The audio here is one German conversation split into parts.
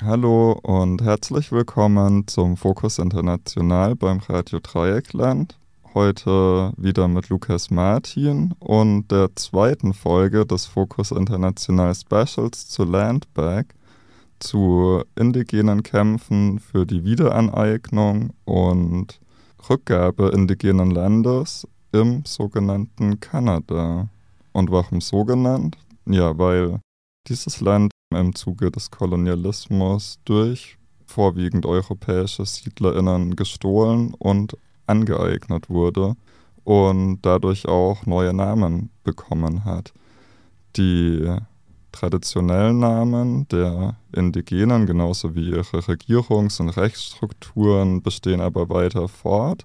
Hallo und herzlich willkommen zum Fokus International beim Radio Dreieckland. Heute wieder mit Lukas Martin und der zweiten Folge des Fokus International Specials zu Landback, zu indigenen Kämpfen für die Wiederaneignung und Rückgabe indigenen Landes im sogenannten Kanada. Und warum so genannt? Ja, weil dieses Land im Zuge des Kolonialismus durch vorwiegend europäische SiedlerInnen gestohlen und angeeignet wurde und dadurch auch neue Namen bekommen hat. Die traditionellen Namen der Indigenen genauso wie ihre Regierungs- und Rechtsstrukturen bestehen aber weiter fort.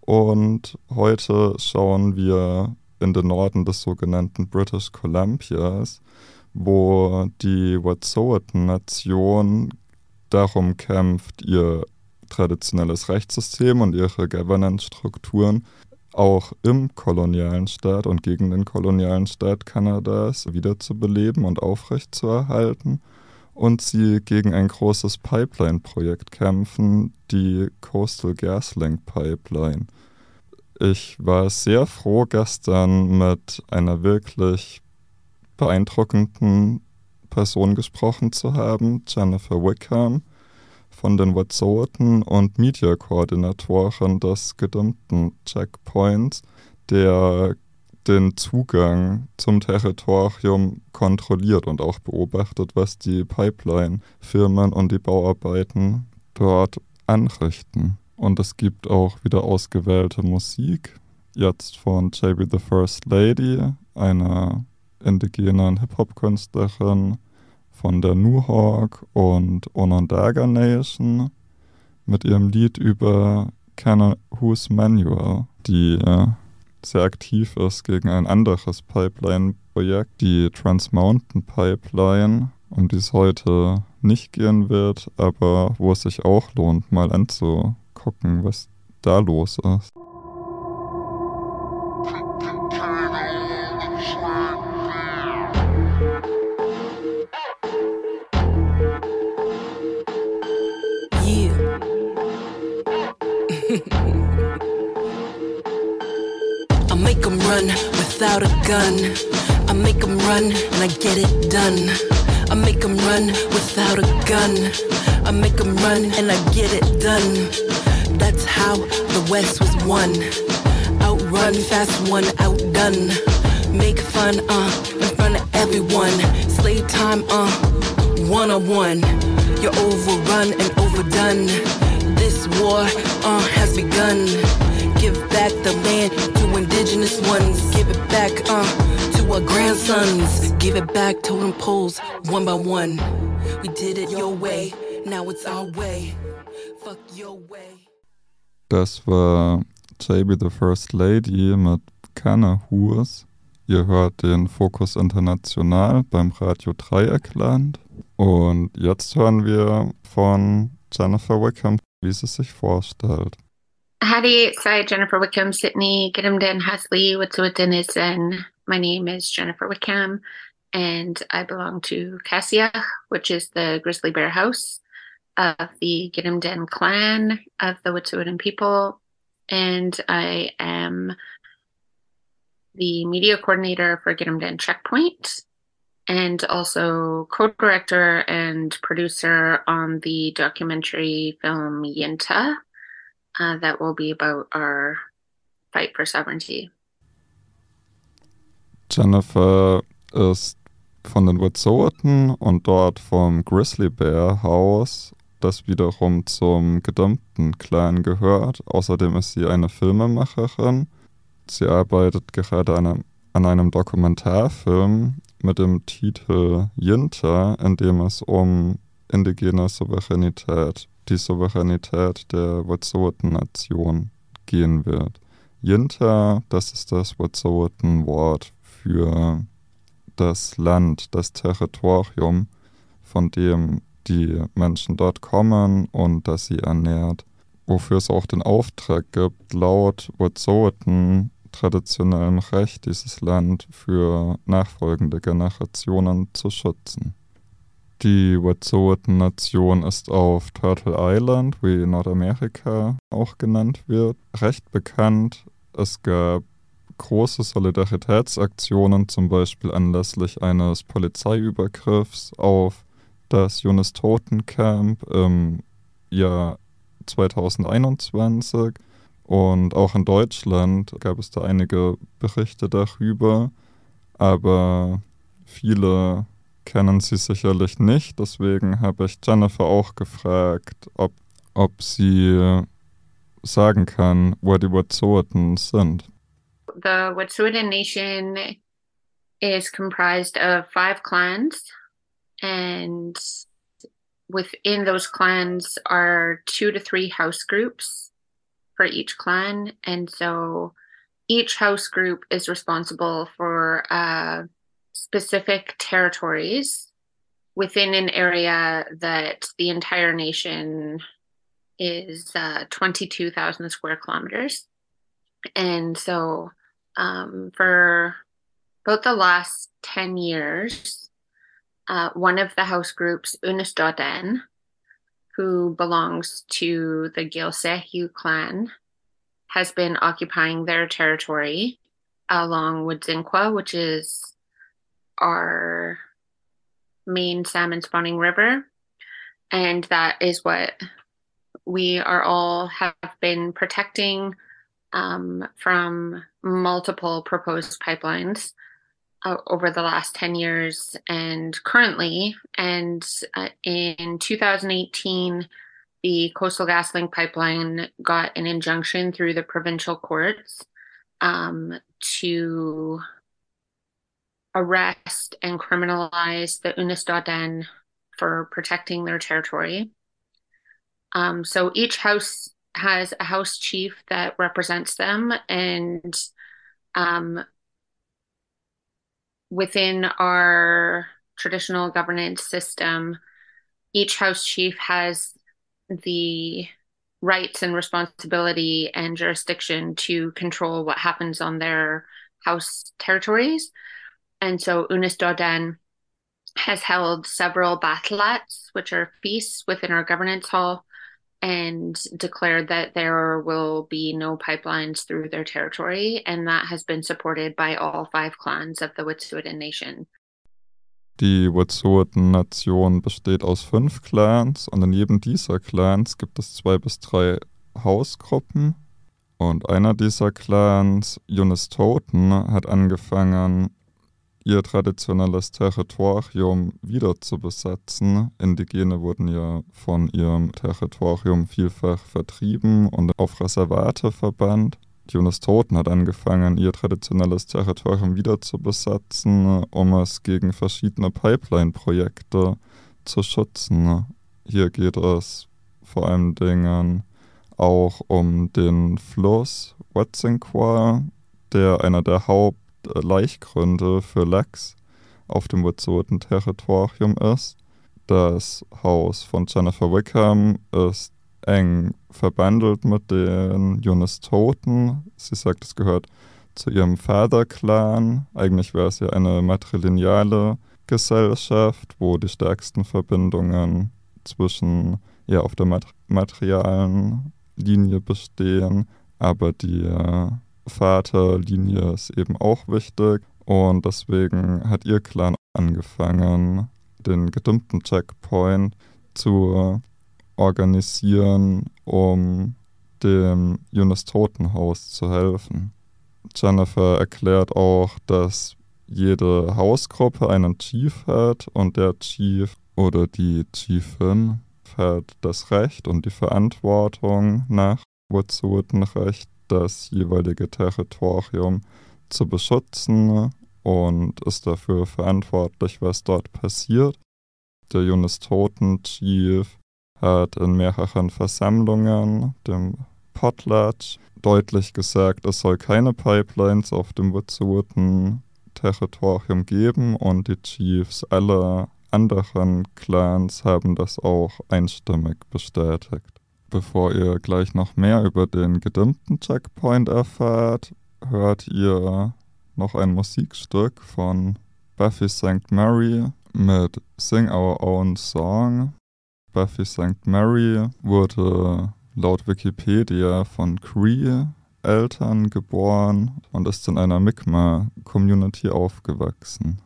Und heute schauen wir in den Norden des sogenannten British Columbias, wo die Wet'suwet'en-Nation darum kämpft, ihr traditionelles Rechtssystem und ihre Governance-Strukturen auch im kolonialen Staat und gegen den kolonialen Staat Kanadas wiederzubeleben und aufrechtzuerhalten und sie gegen ein großes Pipeline-Projekt kämpfen, die Coastal GasLink Pipeline. Ich war sehr froh, gestern mit einer wirklich beeindruckenden Person gesprochen zu haben, Jennifer Wickham von den Wet'suwet'en und Media-Koordinatoren des gedimmten Checkpoints, der den Zugang zum Territorium kontrolliert und auch beobachtet, was die Pipeline-Firmen und die Bauarbeiten dort anrichten. Und es gibt auch wieder ausgewählte Musik, jetzt von JB the First Lady, einer indigenen Hip-Hop-Künstlerin von der Nuhawk und Onondaga Nation mit ihrem Lied über Who's Manual, die äh, sehr aktiv ist gegen ein anderes Pipeline-Projekt, die Trans Mountain Pipeline, um die es heute nicht gehen wird, aber wo es sich auch lohnt, mal anzugucken, was da los ist. Run and I get it done. I make them run without a gun. I make them run and I get it done. That's how the West was won. Outrun, fast one, outdone. Make fun, uh, in front of everyone. Slave time, uh, one on one. You're overrun and overdone. This war, uh, has begun. Give back the land to indigenous ones. Give it back, uh, our grandsons. Give it back, totem poles, one by one. We did it your way, now it's our way. Fuck your way. Das war JB the First Lady mit Kana Hurs. Ihr hört den Fokus International beim Radio Dreieckland. Und jetzt hören wir von Jennifer Wickham, wie sie sich vorstellt. Howdy, sorry, Jennifer Wickham, Sydney, Gidimden, Hasley, Wet'suwet'en My name is Jennifer Wickham, and I belong to Cassia, which is the grizzly bear house of the Gidimden clan of the Wet'suwet'en people. And I am the media coordinator for Gidimden Checkpoint and also co-director and producer on the documentary film Yinta, uh, that will be about our fight for sovereignty. Jennifer ist von den Wet'suwet'en und dort vom Grizzly Bear Haus, das wiederum zum gedämmten Clan gehört. Außerdem ist sie eine Filmemacherin. Sie arbeitet gerade an einem, an einem Dokumentarfilm mit dem Titel Yinta, in dem es um indigene Souveränität die Souveränität der Wet'suwet'en-Nation gehen wird. Yinta, das ist das Wet'suwet'en-Wort für das Land, das Territorium, von dem die Menschen dort kommen und das sie ernährt. wofür es auch den Auftrag gibt, laut Wet'suwet'en traditionellem Recht dieses Land für nachfolgende Generationen zu schützen. Die Wet'suwet'en-Nation ist auf Turtle Island, wie Nordamerika auch genannt wird, recht bekannt. Es gab große Solidaritätsaktionen, zum Beispiel anlässlich eines Polizeiübergriffs auf das Jonas Totencamp im Jahr 2021 und auch in Deutschland gab es da einige Berichte darüber, aber viele kennen sie sicherlich nicht. Deswegen habe ich Jennifer auch gefragt, ob, ob sie sagen kann, wo die Wet'suwet'en sind. The Wet'suwet'en Nation is comprised of five clans and within those clans are two to three house groups for each clan. And so each house group is responsible for uh, specific territories within an area that the entire nation is uh, 22,000 square kilometers. And so um, for about the last 10 years, uh, one of the house groups, Unisdoden, who belongs to the Gilsehu clan, has been occupying their territory along Woodzinqua, which is our main salmon spawning river. And that is what we are all have been protecting um, from multiple proposed pipelines uh, over the last 10 years and currently. And uh, in 2018, the Coastal GasLink pipeline got an injunction through the provincial courts um, to arrest and criminalize the Unistoden for protecting their territory. Um, so each house has a house chief that represents them, and um, within our traditional governance system, each house chief has the rights and responsibility and jurisdiction to control what happens on their house territories. And so Unis Dodan has held several battlats, which are feasts within our governance hall, and declared that there will be no pipelines through their territory, and that has been supported by all five clans of the Wet'suwet'en Nation. Die Wet'suwet'en-Nation besteht aus fünf Clans und jedem dieser Clans gibt es zwei bis drei Hausgruppen. Und einer dieser Clans, Unistoten, hat angefangen, ihr traditionelles Territorium wieder zu besetzen. Indigene wurden ja von ihrem Territorium vielfach vertrieben und auf Reservate verbannt. Die Unistoten hat angefangen, ihr traditionelles Territorium wieder zu besetzen, um es gegen verschiedene Pipeline-Projekte zu schützen. Hier geht es vor allem Dingen auch um den Fluss Watsinqua, der einer der Haupt Laichgründe für Lachs auf dem Wet'suwet'en-Territorium ist. Das Haus von Jennifer Wickham ist eng verbandelt mit den Unistoten. Sie sagt, es gehört zu ihrem Father-Clan. Eigentlich wäre es ja eine matrilineale Gesellschaft, wo die stärksten Verbindungen zwischen ja auf der mat materialen Linie bestehen, aber die äh, Vaterlinie ist eben auch wichtig und deswegen hat ihr Clan angefangen, den gedimmten Checkpoint zu organisieren, um dem Yunus Totenhaus zu helfen. Jennifer erklärt auch, dass jede Hausgruppe einen Chief hat und der Chief oder die Chiefin hat das Recht und die Verantwortung nach Wet'suwet'en-Recht das jeweilige Territorium zu beschützen und ist dafür verantwortlich, was dort passiert. Der Jonas Toten Chief hat in mehreren Versammlungen, dem Potlatch, deutlich gesagt, es soll keine Pipelines auf dem Wet'suwet'en Territorium geben und die Chiefs aller anderen Clans haben das auch einstimmig bestätigt. Bevor ihr gleich noch mehr über den gedimmten Checkpoint erfahrt, hört ihr noch ein Musikstück von Buffy St. Mary mit Sing Our Own Song. Buffy St. Mary wurde laut Wikipedia von Cree Eltern geboren und ist in einer Mi'kmaq-Community aufgewachsen.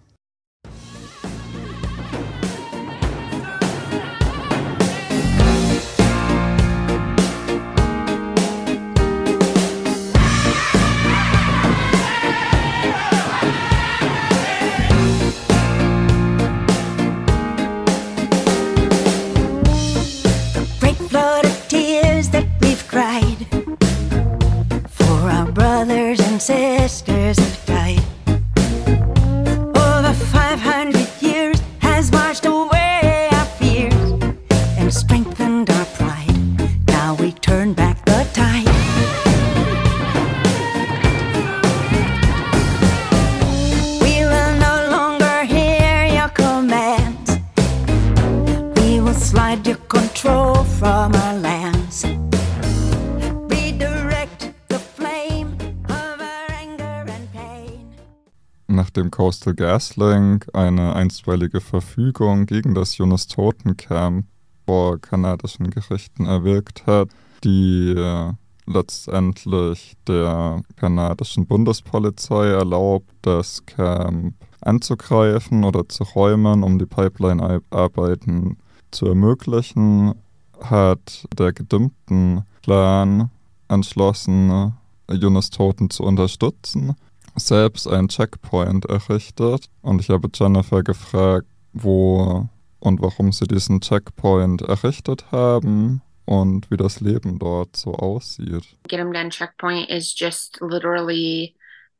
Coastal GasLink eine einstweilige Verfügung gegen das Jonas Toten Camp vor kanadischen Gerichten erwirkt hat, die äh, letztendlich der kanadischen Bundespolizei erlaubt, das Camp anzugreifen oder zu räumen, um die Pipeline-Arbeiten zu ermöglichen, hat der gedimmten Plan entschlossen, Jonas Toten zu unterstützen selbst einen Checkpoint errichtet und ich habe Jennifer gefragt, wo und warum sie diesen Checkpoint errichtet haben und wie das Leben dort so aussieht. Gidimden Checkpoint is just literally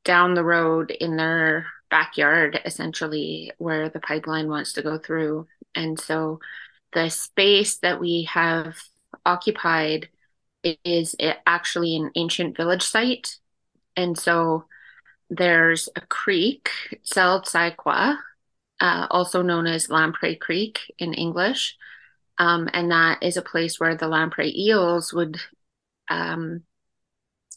down the road in their backyard, essentially, where the pipeline wants to go through. And so the space that we have occupied is actually an ancient village site. And so there's a creek, Seltsaikwa, uh, also known as Lamprey Creek in English. Um, and that is a place where the lamprey eels would um,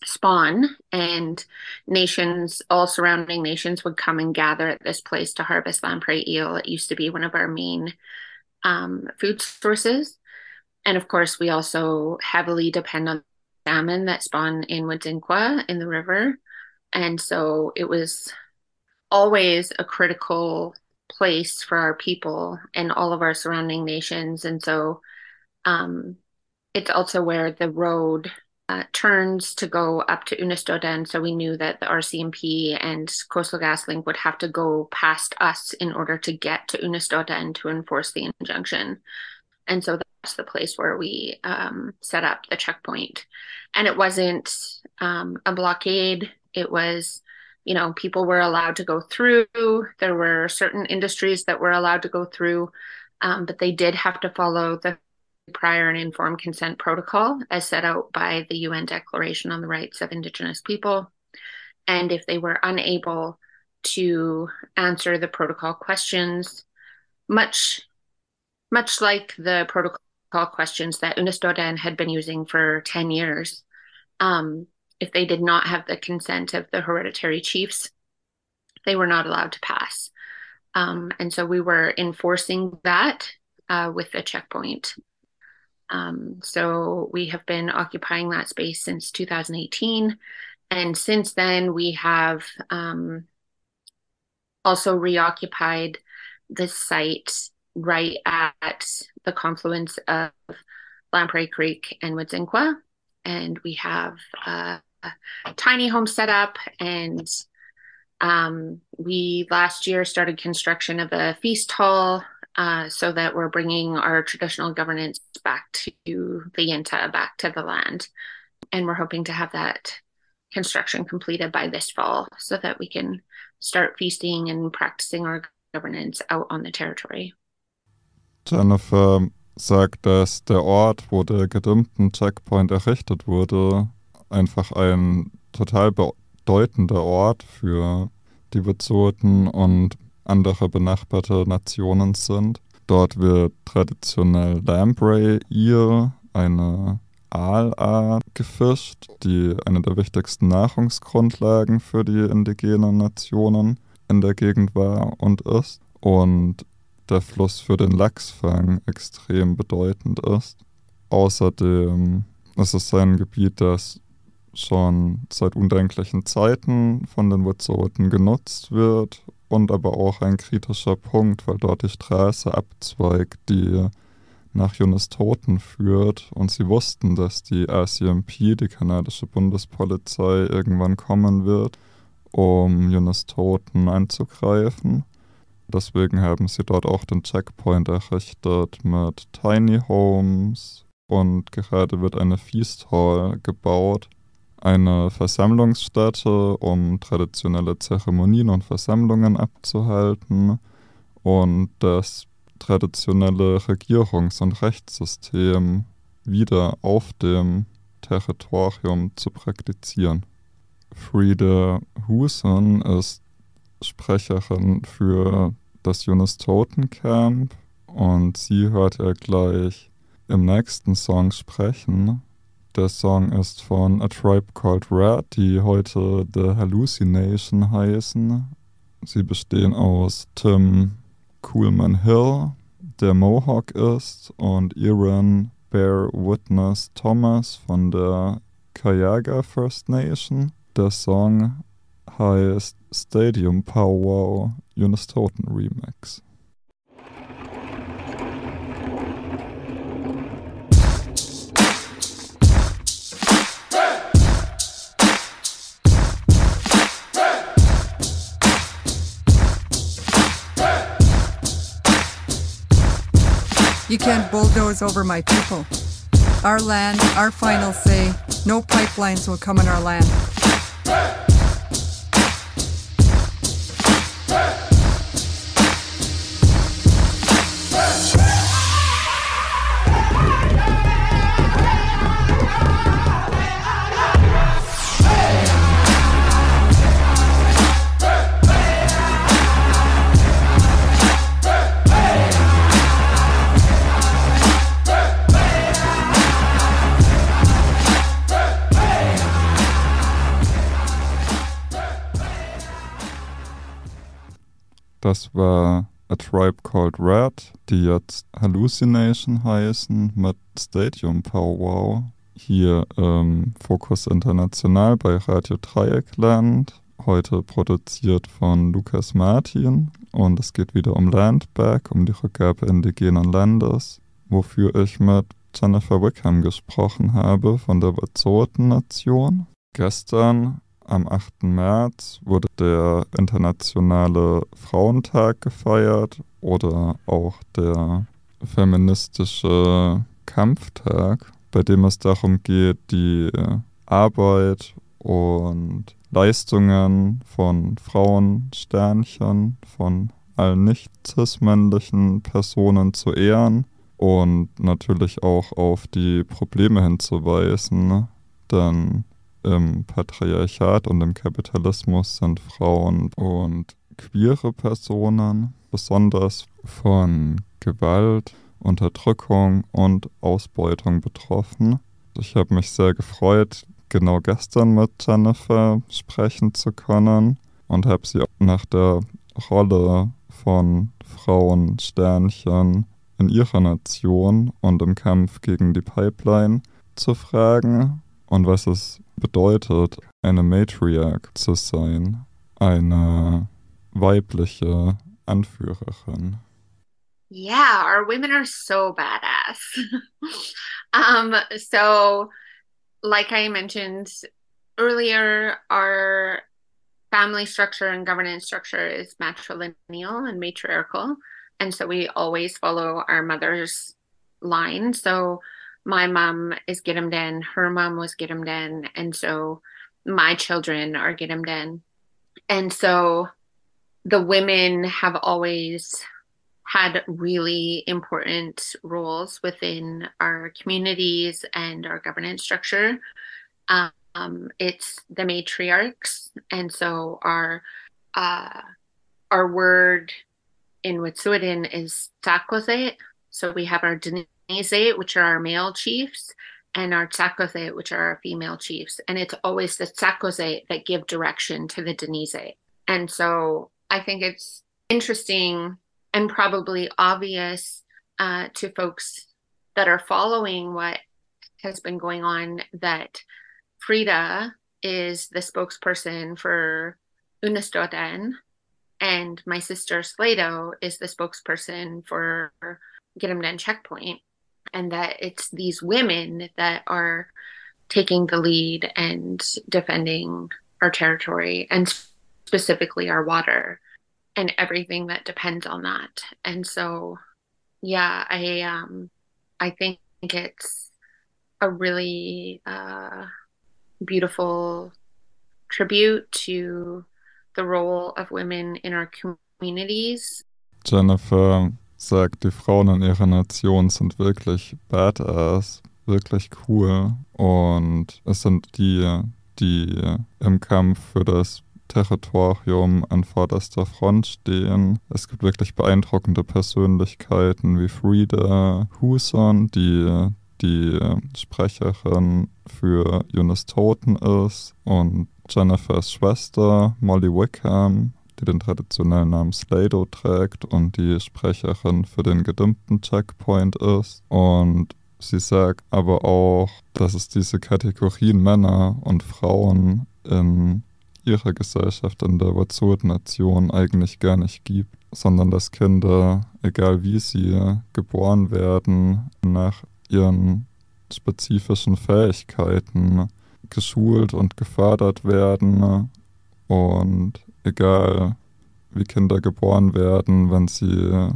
spawn, and nations, all surrounding nations, would come and gather at this place to harvest lamprey eel. It used to be one of our main um, food sources. And of course, we also heavily depend on salmon that spawn in Woodsingqua in the river. And so it was always a critical place for our people and all of our surrounding nations. And so um, it's also where the road uh, turns to go up to Unistoten. So we knew that the RCMP and Coastal GasLink would have to go past us in order to get to Unistoten to enforce the injunction. And so that's the place where we um, set up the checkpoint. And it wasn't um, a blockade it was you know people were allowed to go through. There were certain industries that were allowed to go through um, but they did have to follow the prior and informed consent protocol as set out by the un declaration on the rights of indigenous people. And if they were unable to answer the protocol questions much much like the protocol questions that Unistoden had been using for 10 years um, if they did not have the consent of the hereditary chiefs, they were not allowed to pass. Um, and so we were enforcing that uh, with the checkpoint. Um, so we have been occupying that space since 2018. And since then, we have um, also reoccupied the site right at the confluence of Lamprey Creek and Woodsinqua. And we have a tiny home set up and um, we last year started construction of a feast hall uh, so that we're bringing our traditional governance back to the Yinta, back to the land. And we're hoping to have that construction completed by this fall so that we can start feasting and practicing our governance out on the territory. Jennifer sagt, dass der Ort, wo der gedimmten Checkpoint errichtet wurde, einfach ein total bedeutender Ort für die Bezoten und andere benachbarte Nationen sind. Dort wird traditionell Lamprey Eel, eine Aalart gefischt, die eine der wichtigsten Nahrungsgrundlagen für die indigenen Nationen in der Gegend war und ist. Und der Fluss für den Lachsfang extrem bedeutend ist. Außerdem ist es ein Gebiet, das schon seit undenklichen Zeiten von den Wet'suwet'en genutzt wird und aber auch ein kritischer Punkt, weil dort die Straße abzweigt, die nach Jonas Toten führt und sie wussten, dass die RCMP, die kanadische Bundespolizei, irgendwann kommen wird, um Jonas Toten anzugreifen. Deswegen haben sie dort auch den Checkpoint errichtet mit Tiny Homes und gerade wird eine Feast Hall gebaut, eine Versammlungsstätte, um traditionelle Zeremonien und Versammlungen abzuhalten und das traditionelle Regierungs- und Rechtssystem wieder auf dem Territorium zu praktizieren. Frieda Huson ist Sprecherin für das Jonas Toten Camp und sie hört er gleich im nächsten Song sprechen. Der Song ist von A Tribe Called Red, die heute The Hallucination heißen. Sie bestehen aus Tim Coolman Hill, der Mohawk ist, und Iran Bear Witness Thomas von der Kayaga First Nation. Der Song heißt Stadium Powwow Jonas Toten Remix. You can't bulldoze over my people. Our land, our final say. No pipelines will come in our land. War A Tribe Called Red, die jetzt Hallucination heißen mit Stadium Powwow. Hier ähm, Fokus International bei Radio Dreieckland. Heute produziert von Lukas Martin. Und es geht wieder um Landback, um die Rückgabe indigenen Landes, wofür ich mit Jennifer Wickham gesprochen habe von der Wet'suwet'en-Nation. Gestern am 8. März wurde der Internationale Frauentag gefeiert oder auch der feministische Kampftag, bei dem es darum geht, die Arbeit und Leistungen von Frauen, Sternchen, von allen nicht cis-männlichen Personen zu ehren und natürlich auch auf die Probleme hinzuweisen, denn im Patriarchat und im Kapitalismus sind Frauen und queere Personen besonders von Gewalt, Unterdrückung und Ausbeutung betroffen. Ich habe mich sehr gefreut, genau gestern mit Jennifer sprechen zu können und habe sie nach der Rolle von Frauen Sternchen in ihrer Nation und im Kampf gegen die Pipeline zu fragen und was es bedeutet, eine Matriarch zu sein, eine weibliche Anführerin. Yeah, our women are so badass. um, so, like I mentioned earlier, our family structure and governance structure is matrilineal and matriarchal. And so we always follow our mother's line. So, my mom is Gidimden, her mom was Gidimden, and so my children are Gidimden. And so the women have always had really important roles within our communities and our governance structure. Um, it's the matriarchs, and so our uh, our word in Wet'suwet'en is Takwazet. So we have our Denise, which are our male chiefs, and our Tsakose, which are our female chiefs. And it's always the Tsakose that give direction to the Denise. And so I think it's interesting and probably obvious uh, to folks that are following what has been going on that Frida is the spokesperson for Unistoten, and my sister Slato is the spokesperson for Girimden Checkpoint, and that it's these women that are taking the lead and defending our territory and specifically our water and everything that depends on that. And so, yeah, I um, I think it's a really uh, beautiful tribute to the role of women in our communities. Jennifer sagt, die Frauen in ihrer Nation sind wirklich badass, wirklich cool und es sind die, die im Kampf für das Territorium an vorderster Front stehen. Es gibt wirklich beeindruckende Persönlichkeiten wie Frida Huson, die die Sprecherin für Eunice Toten ist und Jennifers Schwester Molly Wickham, die den traditionellen Namen Slado trägt und die Sprecherin für den gedimmten Checkpoint ist. Und sie sagt aber auch, dass es diese Kategorien Männer und Frauen in ihrer Gesellschaft in der Wazurt-Nation eigentlich gar nicht gibt, sondern dass Kinder, egal wie sie geboren werden, nach ihren spezifischen Fähigkeiten geschult und gefördert werden und egal wie Kinder geboren werden, wenn sie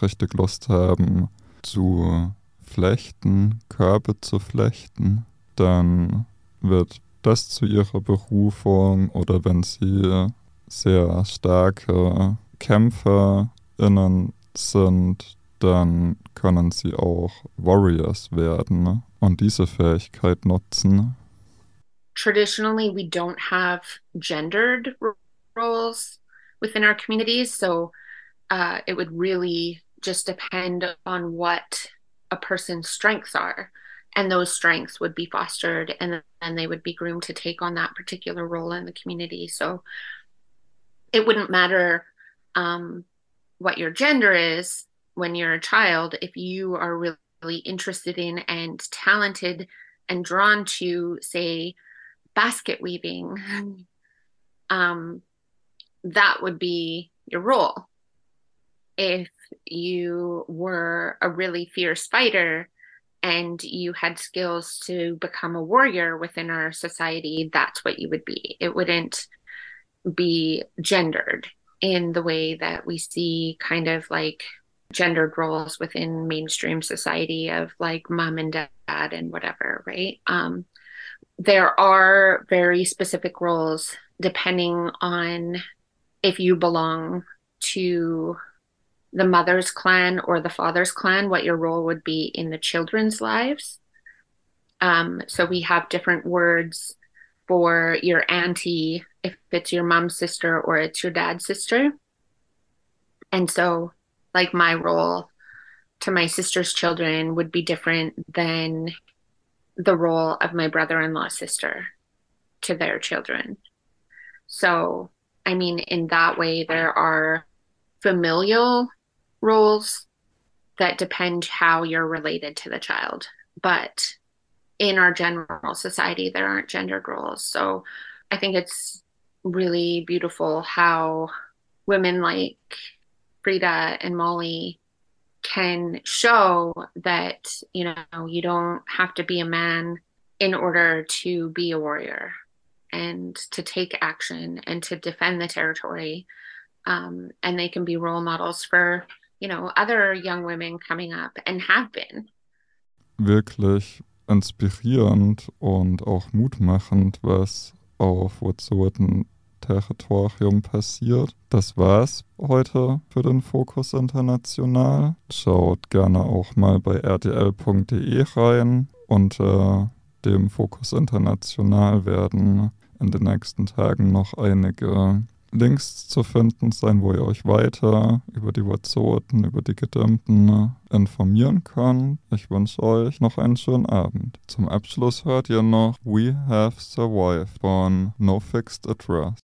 richtig Lust haben zu flechten, Körbe zu flechten, dann wird das zu ihrer Berufung oder wenn sie sehr starke KämpferInnen sind, dann können sie auch Warriors werden und diese Fähigkeit nutzen. Traditionally, we don't have gendered roles within our communities, so uh, it would really just depend on what a person's strengths are. and those strengths would be fostered and then they would be groomed to take on that particular role in the community so it wouldn't matter um, what your gender is when you're a child if you are really, interested in and talented and drawn to say basket weaving um, that would be your role if you were a really fierce fighter and you had skills to become a warrior within our society, that's what you would be. It wouldn't be gendered in the way that we see kind of like gendered roles within mainstream society of like mom and dad and whatever, right? Um, there are very specific roles depending on if you belong to the mother's clan or the father's clan, what your role would be in the children's lives. Um, so we have different words for your auntie, if it's your mom's sister or it's your dad's sister. And so, like, my role to my sister's children would be different than the role of my brother in law sister to their children. So, I mean, in that way, there are familial roles that depend how you're related to the child. But in our general society, there aren't gendered roles. So I think it's really beautiful how women like Frida and Molly can show that, you know, you don't have to be a man in order to be a warrior and to take action and to defend the territory. Um, and they can be role models for you know, other young women coming up and have been. Wirklich inspirierend und auch mutmachend, was auf Wurzelten Territorium passiert. Das war's heute für den Fokus International. Schaut gerne auch mal bei rdl.de rein. Unter dem Fokus International werden in den nächsten Tagen noch einige Links zu finden sein, wo ihr euch weiter über die Wurzoten, über die Gedimmten informieren könnt. Ich wünsche euch noch einen schönen Abend. Zum Abschluss hört ihr noch We Have Survived von No Fixed Address.